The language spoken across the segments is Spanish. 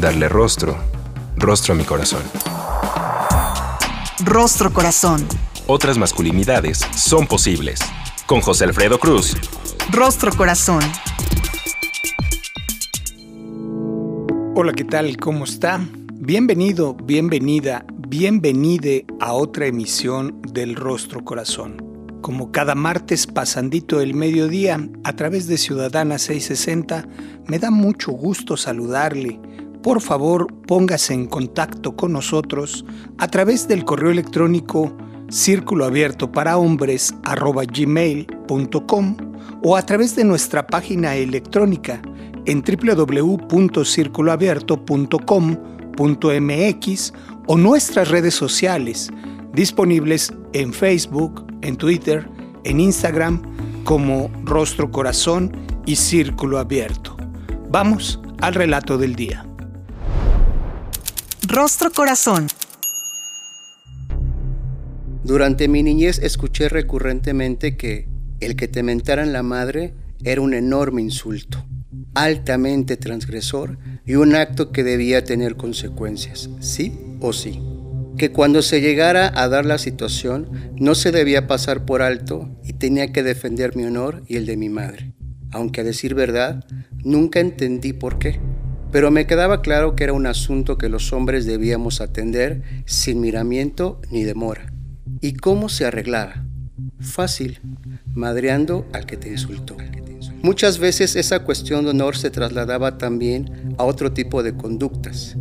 darle rostro, rostro a mi corazón. Rostro Corazón. Otras masculinidades son posibles. Con José Alfredo Cruz. Rostro Corazón. Hola, ¿qué tal? ¿Cómo está? Bienvenido, bienvenida, bienvenide a otra emisión del Rostro Corazón. Como cada martes pasandito el mediodía a través de Ciudadana 660, me da mucho gusto saludarle por favor póngase en contacto con nosotros a través del correo electrónico círculo abierto para hombres gmail.com o a través de nuestra página electrónica en www.circuloabierto.com.mx o nuestras redes sociales disponibles en Facebook, en Twitter, en Instagram como Rostro Corazón y Círculo Abierto. Vamos al relato del día. Rostro Corazón. Durante mi niñez escuché recurrentemente que el que te mentaran la madre era un enorme insulto, altamente transgresor y un acto que debía tener consecuencias, sí o sí. Que cuando se llegara a dar la situación no se debía pasar por alto y tenía que defender mi honor y el de mi madre. Aunque a decir verdad, nunca entendí por qué pero me quedaba claro que era un asunto que los hombres debíamos atender sin miramiento ni demora. ¿Y cómo se arreglaba? Fácil, madreando al que te insultó. Muchas veces esa cuestión de honor se trasladaba también a otro tipo de conductas,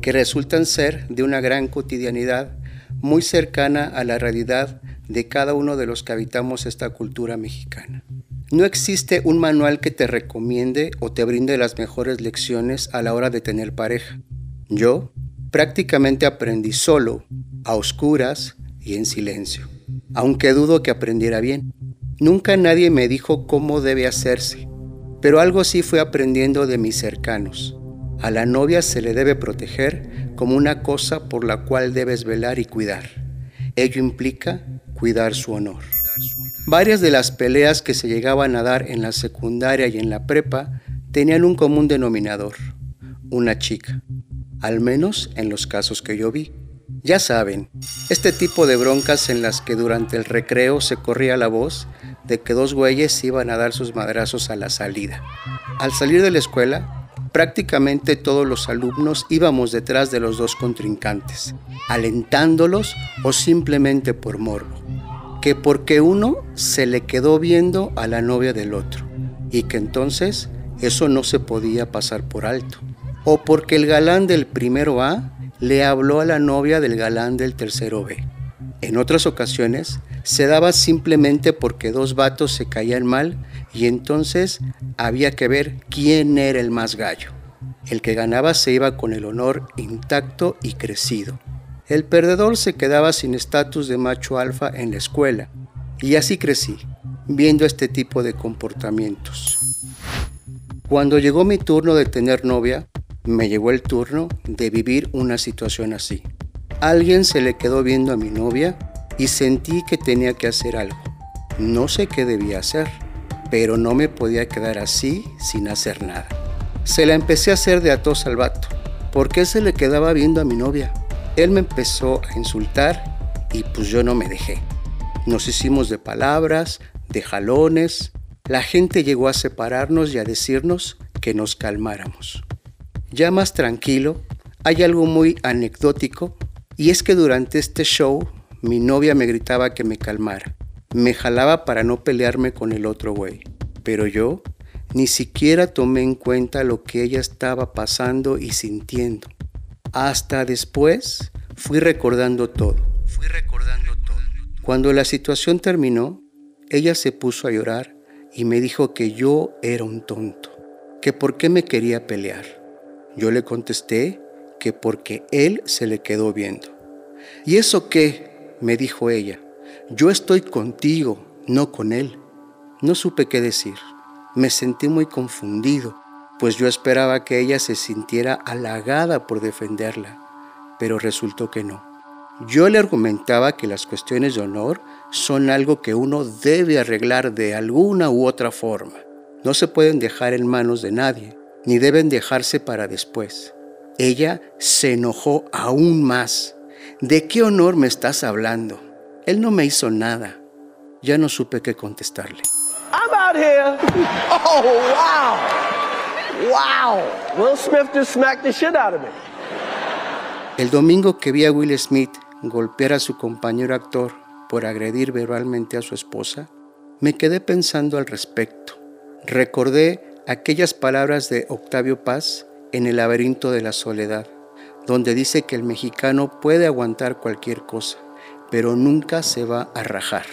que resultan ser de una gran cotidianidad muy cercana a la realidad de cada uno de los que habitamos esta cultura mexicana. No existe un manual que te recomiende o te brinde las mejores lecciones a la hora de tener pareja. Yo prácticamente aprendí solo, a oscuras y en silencio, aunque dudo que aprendiera bien. Nunca nadie me dijo cómo debe hacerse, pero algo sí fui aprendiendo de mis cercanos. A la novia se le debe proteger como una cosa por la cual debes velar y cuidar. Ello implica cuidar su honor. Varias de las peleas que se llegaban a dar en la secundaria y en la prepa tenían un común denominador, una chica, al menos en los casos que yo vi. Ya saben, este tipo de broncas en las que durante el recreo se corría la voz de que dos güeyes iban a dar sus madrazos a la salida. Al salir de la escuela, prácticamente todos los alumnos íbamos detrás de los dos contrincantes, alentándolos o simplemente por morbo que porque uno se le quedó viendo a la novia del otro y que entonces eso no se podía pasar por alto. O porque el galán del primero A le habló a la novia del galán del tercero B. En otras ocasiones se daba simplemente porque dos vatos se caían mal y entonces había que ver quién era el más gallo. El que ganaba se iba con el honor intacto y crecido. El perdedor se quedaba sin estatus de macho alfa en la escuela y así crecí, viendo este tipo de comportamientos. Cuando llegó mi turno de tener novia, me llegó el turno de vivir una situación así. Alguien se le quedó viendo a mi novia y sentí que tenía que hacer algo. No sé qué debía hacer, pero no me podía quedar así sin hacer nada. Se la empecé a hacer de atos al vato. ¿Por qué se le quedaba viendo a mi novia? Él me empezó a insultar y pues yo no me dejé. Nos hicimos de palabras, de jalones. La gente llegó a separarnos y a decirnos que nos calmáramos. Ya más tranquilo, hay algo muy anecdótico y es que durante este show mi novia me gritaba que me calmara. Me jalaba para no pelearme con el otro güey. Pero yo ni siquiera tomé en cuenta lo que ella estaba pasando y sintiendo. Hasta después fui recordando todo. Fui recordando todo. Cuando la situación terminó, ella se puso a llorar y me dijo que yo era un tonto, que por qué me quería pelear. Yo le contesté que porque él se le quedó viendo. ¿Y eso qué? me dijo ella. Yo estoy contigo, no con él. No supe qué decir. Me sentí muy confundido, pues yo esperaba que ella se sintiera halagada por defenderla, pero resultó que no. Yo le argumentaba que las cuestiones de honor son algo que uno debe arreglar de alguna u otra forma. No se pueden dejar en manos de nadie, ni deben dejarse para después. Ella se enojó aún más. ¿De qué honor me estás hablando? Él no me hizo nada. Ya no supe qué contestarle. I'm out. Oh, wow. Wow. Will Smith just smacked the shit out of me. El domingo que vi a Will Smith golpear a su compañero actor por agredir verbalmente a su esposa, me quedé pensando al respecto. Recordé aquellas palabras de Octavio Paz en El laberinto de la soledad, donde dice que el mexicano puede aguantar cualquier cosa, pero nunca se va a rajar.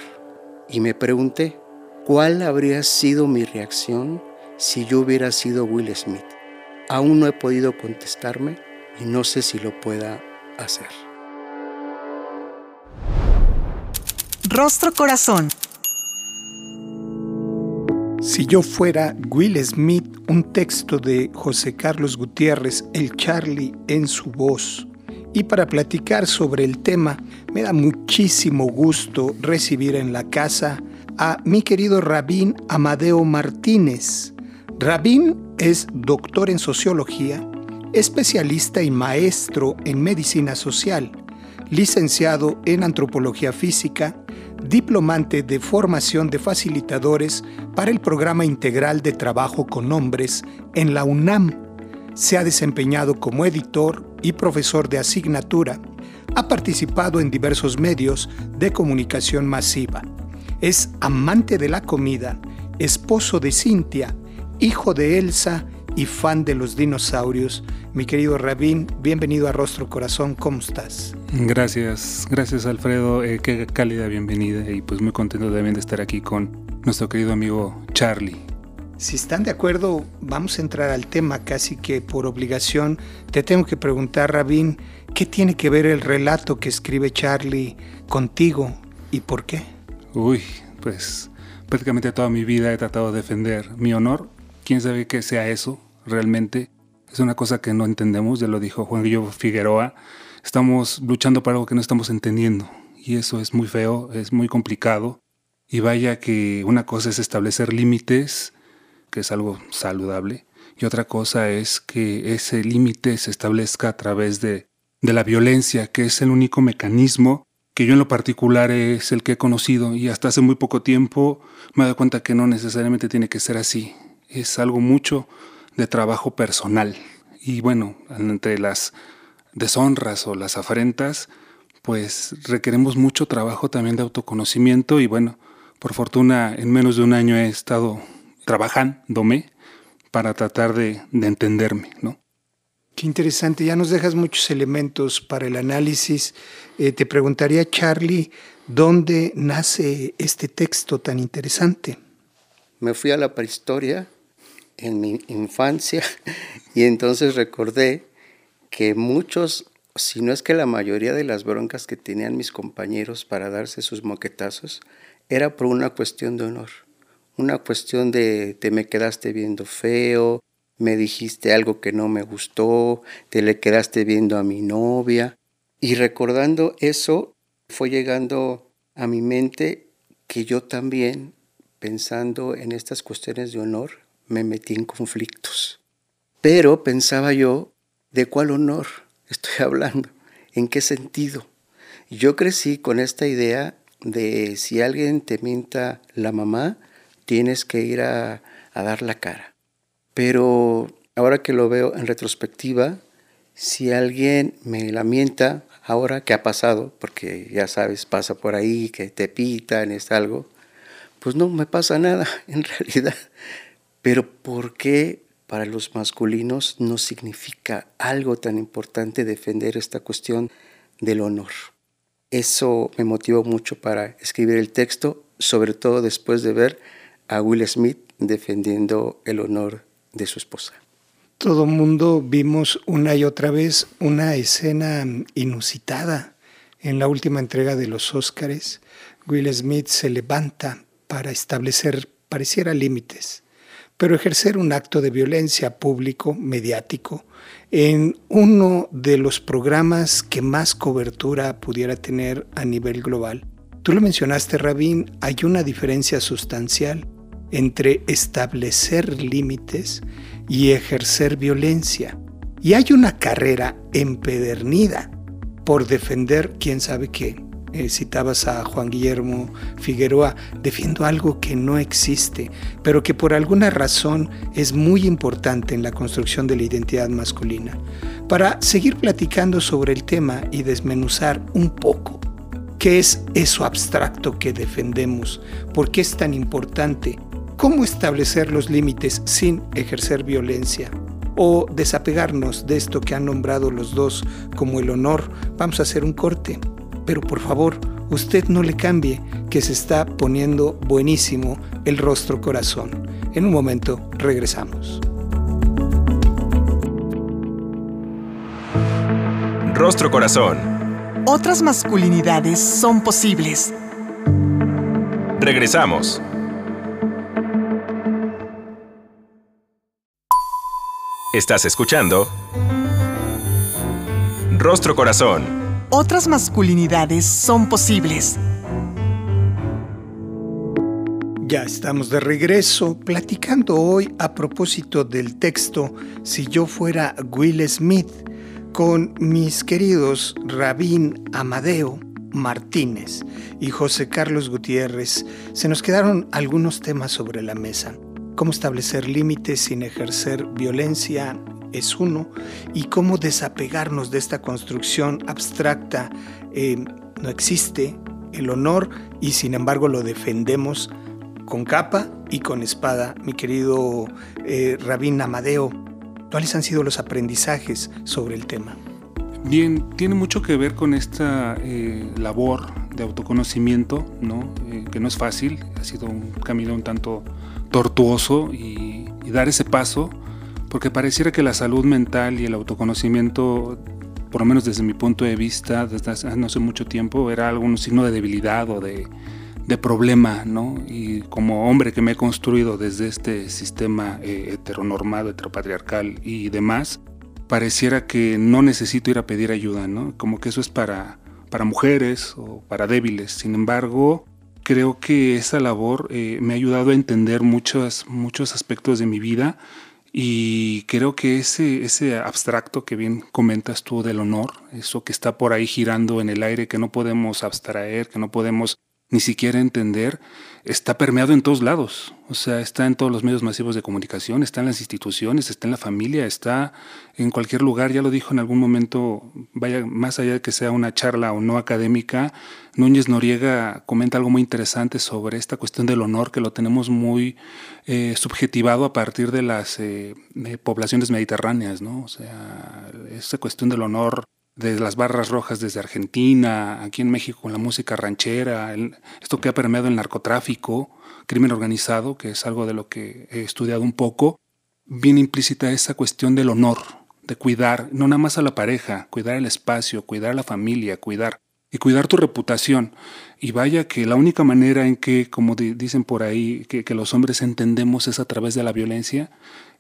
Y me pregunté, ¿cuál habría sido mi reacción si yo hubiera sido Will Smith? Aún no he podido contestarme y no sé si lo pueda hacer. Rostro Corazón. Si yo fuera Will Smith, un texto de José Carlos Gutiérrez, el Charlie en su voz. Y para platicar sobre el tema, me da muchísimo gusto recibir en la casa a mi querido Rabín Amadeo Martínez. Rabín es doctor en sociología, especialista y maestro en medicina social, licenciado en antropología física, diplomante de formación de facilitadores para el Programa Integral de Trabajo con Hombres en la UNAM. Se ha desempeñado como editor y profesor de asignatura. Ha participado en diversos medios de comunicación masiva. Es amante de la comida, esposo de Cintia, hijo de Elsa y fan de los dinosaurios. Mi querido Rabín, bienvenido a Rostro Corazón, ¿cómo estás? Gracias, gracias Alfredo, eh, qué cálida bienvenida y pues muy contento también de estar aquí con nuestro querido amigo Charlie. Si están de acuerdo, vamos a entrar al tema casi que por obligación. Te tengo que preguntar, Rabín, ¿qué tiene que ver el relato que escribe Charlie contigo y por qué? Uy, pues prácticamente toda mi vida he tratado de defender mi honor. ¿Quién sabe qué sea eso realmente? Es una cosa que no entendemos, ya lo dijo Juan Guillermo Figueroa. Estamos luchando para algo que no estamos entendiendo y eso es muy feo, es muy complicado. Y vaya que una cosa es establecer límites, que es algo saludable, y otra cosa es que ese límite se establezca a través de, de la violencia, que es el único mecanismo que yo en lo particular es el que he conocido y hasta hace muy poco tiempo me he dado cuenta que no necesariamente tiene que ser así. Es algo mucho de trabajo personal. Y bueno, entre las deshonras o las afrentas, pues requeremos mucho trabajo también de autoconocimiento y bueno, por fortuna en menos de un año he estado trabajándome para tratar de, de entenderme, ¿no? Qué interesante, ya nos dejas muchos elementos para el análisis. Eh, te preguntaría, Charlie, ¿dónde nace este texto tan interesante? Me fui a la prehistoria en mi infancia y entonces recordé que muchos, si no es que la mayoría de las broncas que tenían mis compañeros para darse sus moquetazos, era por una cuestión de honor, una cuestión de te me quedaste viendo feo, me dijiste algo que no me gustó, te le quedaste viendo a mi novia. Y recordando eso, fue llegando a mi mente que yo también, pensando en estas cuestiones de honor, me metí en conflictos. Pero pensaba yo, ¿de cuál honor estoy hablando? ¿En qué sentido? Yo crecí con esta idea de si alguien te mienta la mamá, tienes que ir a, dar la cara. Pero ahora que lo veo en retrospectiva, si alguien me la mienta, ahora que ha pasado, porque ya sabes, pasa por ahí, que te pitan, es algo, pues no me pasa nada en realidad. Pero ¿por qué para los masculinos no significa algo tan importante defender esta cuestión del honor? Eso me motivó mucho para escribir el texto, sobre todo después de ver a Will Smith defendiendo el honor de su esposa. Todo mundo vimos una y otra vez una escena inusitada en la última entrega de los Óscares. Will Smith se levanta para establecer, pareciera, límites, pero ejercer un acto de violencia público, mediático, en uno de los programas que más cobertura pudiera tener a nivel global. Tú lo mencionaste, Rabín, hay una diferencia sustancial entre establecer límites y ejercer violencia. Y hay una carrera empedernida por defender quién sabe qué. Eh, citabas a Juan Guillermo Figueroa, defiendo algo que no existe, pero que por alguna razón es muy importante en la construcción de la identidad masculina. Para seguir platicando sobre el tema y desmenuzar un poco qué es eso abstracto que defendemos, por qué es tan importante cómo establecer los límites sin ejercer violencia o desapegarnos de esto que han nombrado los dos como el honor, vamos a hacer un corte. Pero por favor, usted no le cambie, que se está poniendo buenísimo el rostro corazón. En un momento regresamos. Rostro corazón. Otras masculinidades son posibles. Regresamos. Estás escuchando Rostro Corazón. Otras masculinidades son posibles. Ya estamos de regreso platicando hoy a propósito del texto Si yo fuera Will Smith con mis queridos Rabín Amadeo Martínez y José Carlos Gutiérrez. Se nos quedaron algunos temas sobre la mesa cómo establecer límites sin ejercer violencia es uno, y cómo desapegarnos de esta construcción abstracta. Eh, no existe el honor y sin embargo lo defendemos con capa y con espada. Mi querido eh, Rabín Amadeo, ¿cuáles han sido los aprendizajes sobre el tema? Bien, tiene mucho que ver con esta eh, labor de autoconocimiento, ¿no? que no es fácil, ha sido un camino un tanto tortuoso y, dar ese paso, porque pareciera que la salud mental y el autoconocimiento, por lo menos desde mi punto de vista, desde hace no hace mucho tiempo, era algún signo de debilidad o de, de problema, ¿no? Y como hombre que me he construido desde este sistema eh, heteronormado, heteropatriarcal y demás, pareciera que no necesito ir a pedir ayuda, ¿no? Como que eso es para, para mujeres o para débiles. Sin embargo, creo que esa labor eh, me ha ayudado a entender muchos, muchos aspectos de mi vida y creo que ese, ese abstracto que bien comentas tú del honor, eso que está por ahí girando en el aire, que no podemos abstraer, que no podemos ni siquiera entender, está permeado en todos lados. O sea, está en todos los medios masivos de comunicación, está en las instituciones, está en la familia, está en cualquier lugar. Ya lo dijo en algún momento, vaya, más allá de que sea una charla o no académica, Núñez Noriega comenta algo muy interesante sobre esta cuestión del honor, que lo tenemos muy eh, subjetivado a partir de las eh, eh, poblaciones mediterráneas, ¿no? O sea, esa cuestión del honor de las barras rojas desde Argentina, aquí en México con la música ranchera, esto que ha permeado el narcotráfico, crimen organizado, que es algo de lo que he estudiado un poco, bien implícita esa cuestión del honor, de cuidar, no nada más a la pareja, cuidar el espacio, cuidar a la familia, cuidar y cuidar tu reputación. Y vaya que la única manera en que, como dicen por ahí, que los hombres entendemos es a través de la violencia,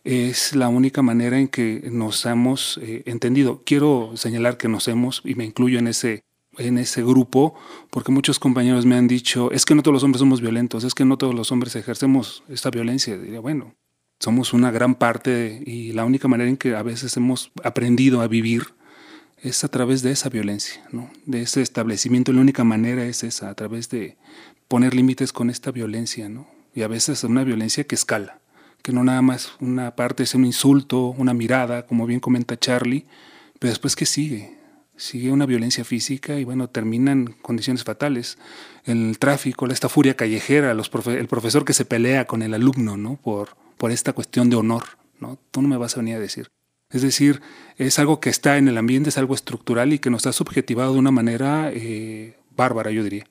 es la única manera en que nos hemos eh, entendido. Quiero señalar que nos hemos, y me incluyo en ese, en ese grupo, porque muchos compañeros me han dicho, es que no todos los hombres somos violentos, es que no todos los hombres ejercemos esta violencia. Diría, bueno, somos una gran parte y la única manera en que a veces hemos aprendido a vivir es a través de esa violencia, ¿no? de ese establecimiento. La única manera es esa, a través de poner límites con esta violencia, ¿no? y a veces una violencia que escala que no nada más una parte es un insulto, una mirada, como bien comenta Charlie, pero después ¿qué sigue? Sigue una violencia física y bueno, terminan condiciones fatales. El tráfico, esta furia callejera, el profesor que se pelea con el alumno, ¿no? Por, por esta cuestión de honor, ¿no? Tú no me vas a venir a decir. Es decir, es algo que está en el ambiente, es algo estructural y que nos ha subjetivado de una manera eh, bárbara, yo diría.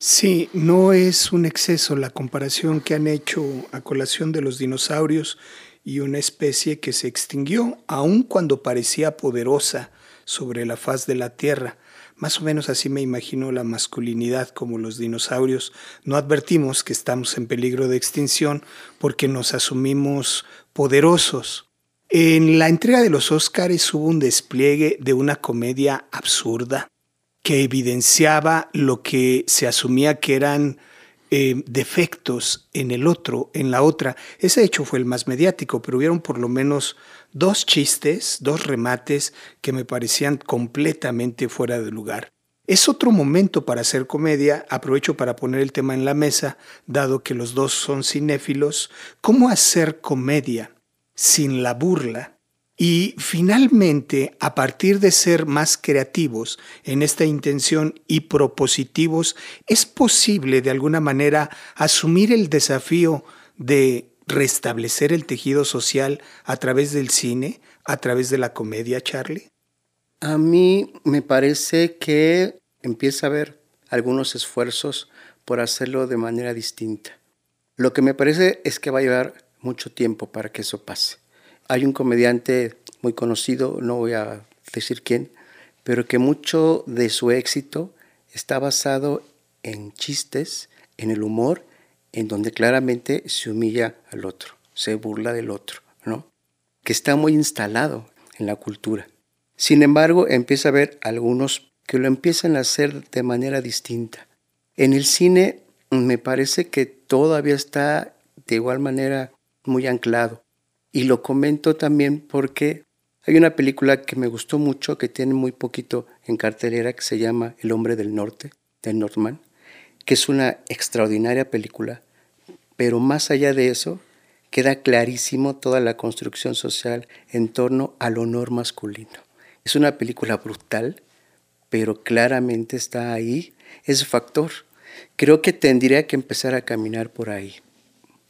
Sí, no es un exceso la comparación que han hecho a colación de los dinosaurios y una especie que se extinguió aun cuando parecía poderosa sobre la faz de la Tierra. Más o menos así me imagino la masculinidad como los dinosaurios. No advertimos que estamos en peligro de extinción porque nos asumimos poderosos. En la entrega de los Óscares hubo un despliegue de una comedia absurda que evidenciaba lo que se asumía que eran eh, defectos en el otro, en la otra. Ese hecho fue el más mediático, pero hubieron por lo menos dos chistes, dos remates que me parecían completamente fuera de lugar. Es otro momento para hacer comedia, aprovecho para poner el tema en la mesa, dado que los dos son cinéfilos, cómo hacer comedia sin la burla y finalmente, a partir de ser más creativos en esta intención y propositivos, es posible de alguna manera asumir el desafío de restablecer el tejido social a través del cine, a través de la comedia, Charlie? A mí me parece que empieza a haber algunos esfuerzos por hacerlo de manera distinta. Lo que me parece es que va a llevar mucho tiempo para que eso pase. Hay un comediante muy conocido, no voy a decir quién, pero que mucho de su éxito está basado en chistes, en el humor, en donde claramente se humilla al otro, se burla del otro, ¿no? Que está muy instalado en la cultura. Sin embargo, empieza a haber algunos que lo empiezan a hacer de manera distinta. En el cine me parece que todavía está de igual manera muy anclado. Y lo comento también porque hay una película que me gustó mucho, que tiene muy poquito en cartelera, que se llama El hombre del norte, de Northman, que es una extraordinaria película, pero más allá de eso, queda clarísimo toda la construcción social en torno al honor masculino. Es una película brutal, pero claramente está ahí ese factor. Creo que tendría que empezar a caminar por ahí.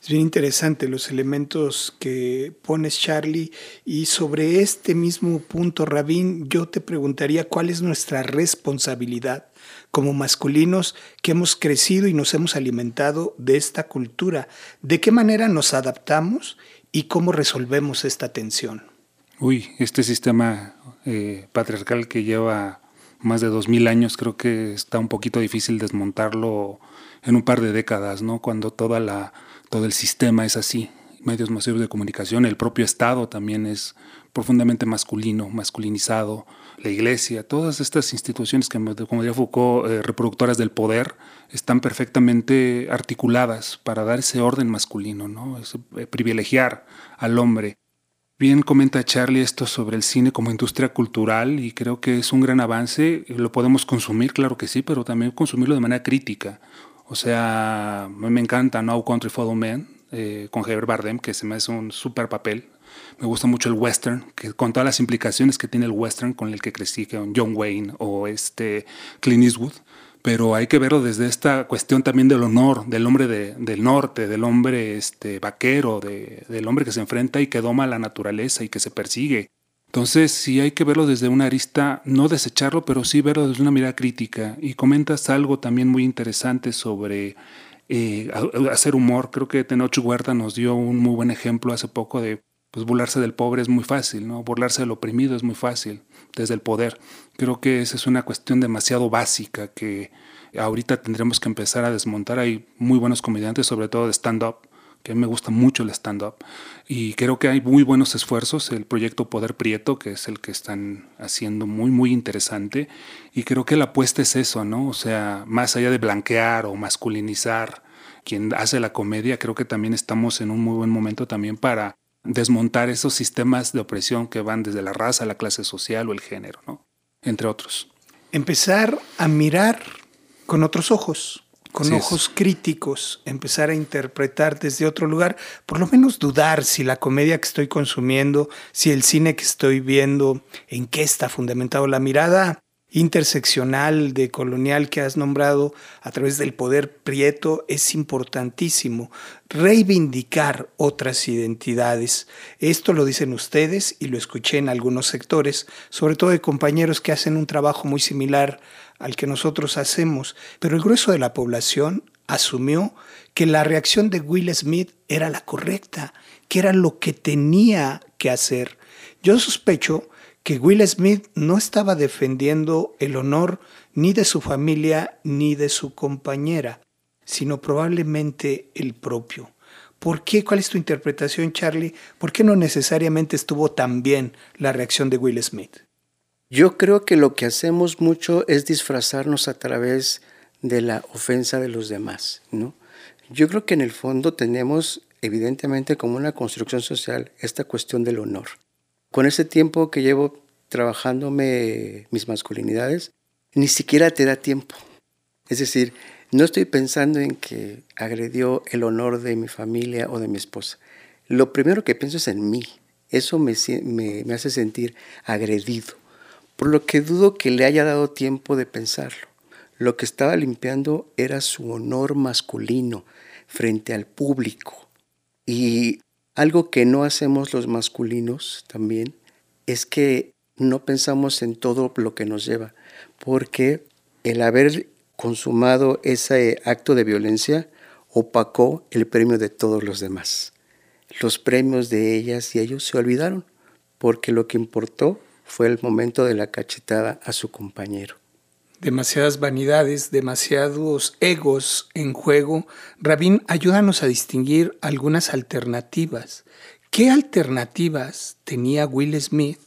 Es bien interesante los elementos que pones, Charlie. Y sobre este mismo punto, Rabín, yo te preguntaría cuál es nuestra responsabilidad como masculinos que hemos crecido y nos hemos alimentado de esta cultura. ¿De qué manera nos adaptamos y cómo resolvemos esta tensión? Uy, este sistema eh, patriarcal que lleva más de dos mil años, creo que está un poquito difícil desmontarlo en un par de décadas, ¿no? Cuando toda la todo el sistema es así, medios masivos de comunicación, el propio Estado también es profundamente masculino, masculinizado, la iglesia, todas estas instituciones que, como diría Foucault, eh, reproductoras del poder, están perfectamente articuladas para dar ese orden masculino, ¿no? Eh, privilegiar al hombre. Bien comenta Charlie esto sobre el cine como industria cultural y creo que es un gran avance. Lo podemos consumir, claro que sí, pero también consumirlo de manera crítica. O sea, me encanta No Country for Old Men eh, con Javier Bardem, que se me hace un súper papel. Me gusta mucho el western, que con todas las implicaciones que tiene el western con el que crecí, con John Wayne o este Clint Eastwood. Pero hay que verlo desde esta cuestión también del honor, del hombre del norte, del hombre este, vaquero, del hombre que se enfrenta y que doma la naturaleza y que se persigue entonces, sí hay que verlo desde una arista, no desecharlo, pero sí verlo desde una mirada crítica. Y comentas algo también muy interesante sobre eh, hacer humor. Creo que Tenoch Huerta nos dio un muy buen ejemplo hace poco de pues burlarse del pobre es muy fácil, ¿no? Burlarse del oprimido es muy fácil, desde el poder. Creo que esa es una cuestión demasiado básica que ahorita tendremos que empezar a desmontar. Hay muy buenos comediantes, sobre todo de stand-up, que me gusta mucho el stand-up. Y creo que hay muy buenos esfuerzos. El proyecto Poder Prieto, que es el que están haciendo muy, muy interesante. Y creo que la apuesta es eso, ¿no? O sea, más allá de blanquear o masculinizar quien hace la comedia, creo que también estamos en un muy buen momento también para desmontar esos sistemas de opresión que van desde la raza, la clase social o el género, ¿no? Entre otros. Empezar a mirar con otros ojos con ojos críticos, empezar a interpretar desde otro lugar, por lo menos dudar si la comedia que estoy consumiendo, si el cine que estoy viendo, en qué está fundamentado la mirada interseccional de colonial que has nombrado a través del poder prieto es importantísimo. Reivindicar otras identidades. Esto lo dicen ustedes y lo escuché en algunos sectores, sobre todo de compañeros que hacen un trabajo muy similar al que nosotros hacemos, pero el grueso de la población asumió que la reacción de Will Smith era la correcta, que era lo que tenía que hacer. Yo sospecho que Will Smith no estaba defendiendo el honor ni de su familia ni de su compañera, sino probablemente el propio. ¿Por qué? ¿Cuál es tu interpretación, Charlie? ¿Por qué no necesariamente estuvo tan bien la reacción de Will Smith? Yo creo que lo que hacemos mucho es disfrazarnos a través de la ofensa de los demás, ¿no? Yo creo que en el fondo tenemos evidentemente como una construcción social esta cuestión del honor. Con ese tiempo que llevo trabajándome mis masculinidades, ni siquiera te da tiempo. Es decir, no estoy pensando en que agredió el honor de mi familia o de mi esposa. Lo primero que pienso es en mí. Eso me, me, hace sentir agredido. Por lo que dudo que le haya dado tiempo de pensarlo. Lo que estaba limpiando era su honor masculino frente al público. Y algo que no hacemos los masculinos también es que no pensamos en todo lo que nos lleva, porque el haber consumado ese acto de violencia opacó el premio de todos los demás. Los premios de ellas y ellos se olvidaron, porque lo que importó fue el momento de la cachetada a su compañero. Demasiadas vanidades, demasiados egos en juego. Rabín, ayúdanos a distinguir algunas alternativas. ¿Qué alternativas tenía Will Smith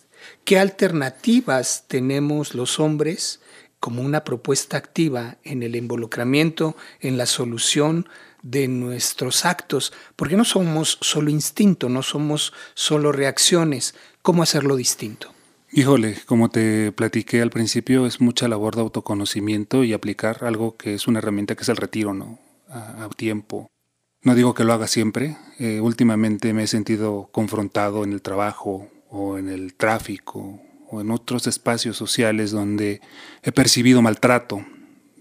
¿Qué alternativas tenemos los hombres como una propuesta activa en el involucramiento, en la solución de nuestros actos? Porque no somos solo instinto, no somos solo reacciones. ¿Cómo hacerlo distinto? Híjole, como te platiqué al principio, es mucha labor de autoconocimiento y aplicar algo que es una herramienta que es el retiro, ¿no? A, tiempo. No digo que lo haga siempre. Eh, últimamente me he sentido confrontado en el trabajo o en el tráfico o en otros espacios sociales donde he percibido maltrato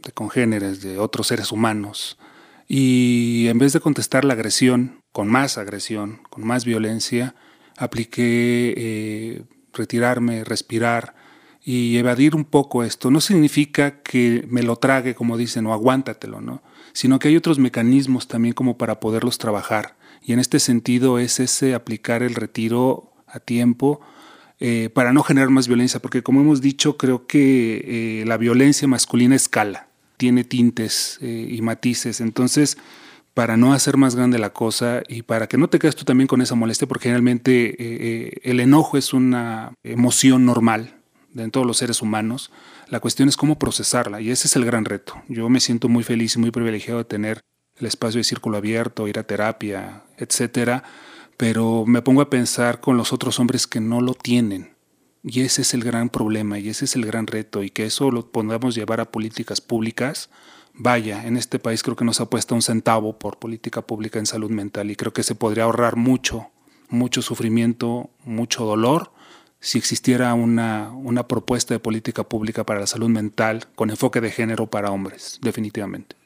de congéneres, de otros seres humanos. Y en vez de contestar la agresión con más agresión, con más violencia, apliqué eh, retirarme, respirar y evadir un poco esto. No significa que me lo trague, como dicen, o aguántatelo, ¿no? Sino que hay otros mecanismos también como para poderlos trabajar. Y en este sentido es ese aplicar el retiro a tiempo eh, para no generar más violencia, porque como hemos dicho, creo que eh, la violencia masculina escala, tiene tintes eh, y matices, entonces para no hacer más grande la cosa y para que no te quedes tú también con esa molestia, porque generalmente el enojo es una emoción normal en todos los seres humanos, la cuestión es cómo procesarla y ese es el gran reto. Yo me siento muy feliz y muy privilegiado de tener el espacio de círculo abierto, ir a terapia, etcétera, pero me pongo a pensar con los otros hombres que no lo tienen. Y ese es el gran problema y ese es el gran reto y que eso lo podamos llevar a políticas públicas. Vaya, en este país creo que no se apuesta un centavo por política pública en salud mental y creo que se podría ahorrar mucho, mucho sufrimiento, mucho dolor si existiera una, una propuesta de política pública para la salud mental con enfoque de género para hombres, definitivamente.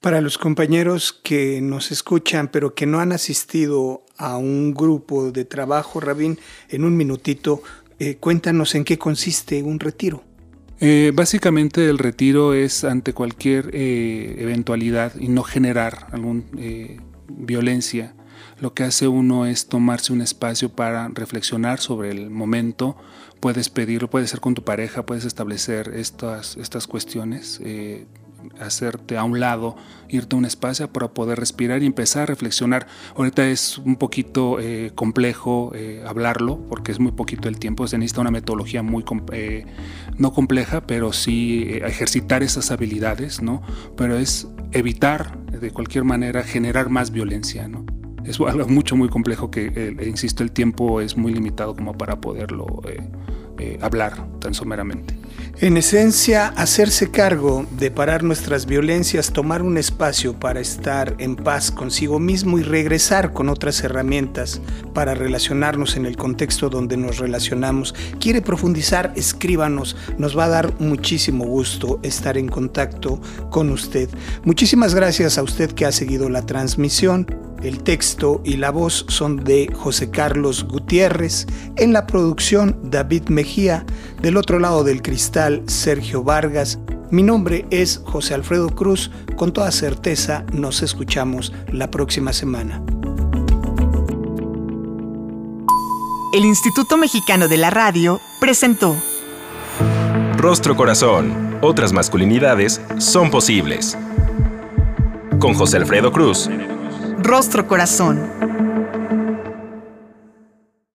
Para los compañeros que nos escuchan pero que no han asistido a un grupo de trabajo, Rabín, en un minutito, eh, cuéntanos en qué consiste un retiro. Eh, básicamente el retiro es ante cualquier eh, eventualidad y no generar alguna violencia. Lo que hace uno es tomarse un espacio para reflexionar sobre el momento. Puedes pedirlo, puede ser con tu pareja, puedes establecer estas, estas cuestiones hacerte a un lado, irte a un espacio para poder respirar y empezar a reflexionar. Ahorita es un poquito eh, complejo eh, hablarlo porque es muy poquito el tiempo, se necesita una metodología muy, eh, no compleja, pero sí ejercitar esas habilidades, ¿no? Pero es evitar de cualquier manera generar más violencia, ¿no? Es algo mucho, muy complejo que, insisto, el tiempo es muy limitado como para poderlo hablar tan someramente. En esencia, hacerse cargo de parar nuestras violencias, tomar un espacio para estar en paz consigo mismo y regresar con otras herramientas para relacionarnos en el contexto donde nos relacionamos. ¿Quiere profundizar? Escríbanos. Nos va a dar muchísimo gusto estar en contacto con usted. Muchísimas gracias a usted que ha seguido la transmisión. El texto y la voz son de José Carlos Gutiérrez. En la producción, David Mejía. Del otro lado del cristal, Sergio Vargas. Mi nombre es José Alfredo Cruz. Con toda certeza nos escuchamos la próxima semana. El Instituto Mexicano de la Radio presentó Rostro Corazón. Otras masculinidades son posibles. Con José Alfredo Cruz. Rostro Corazón.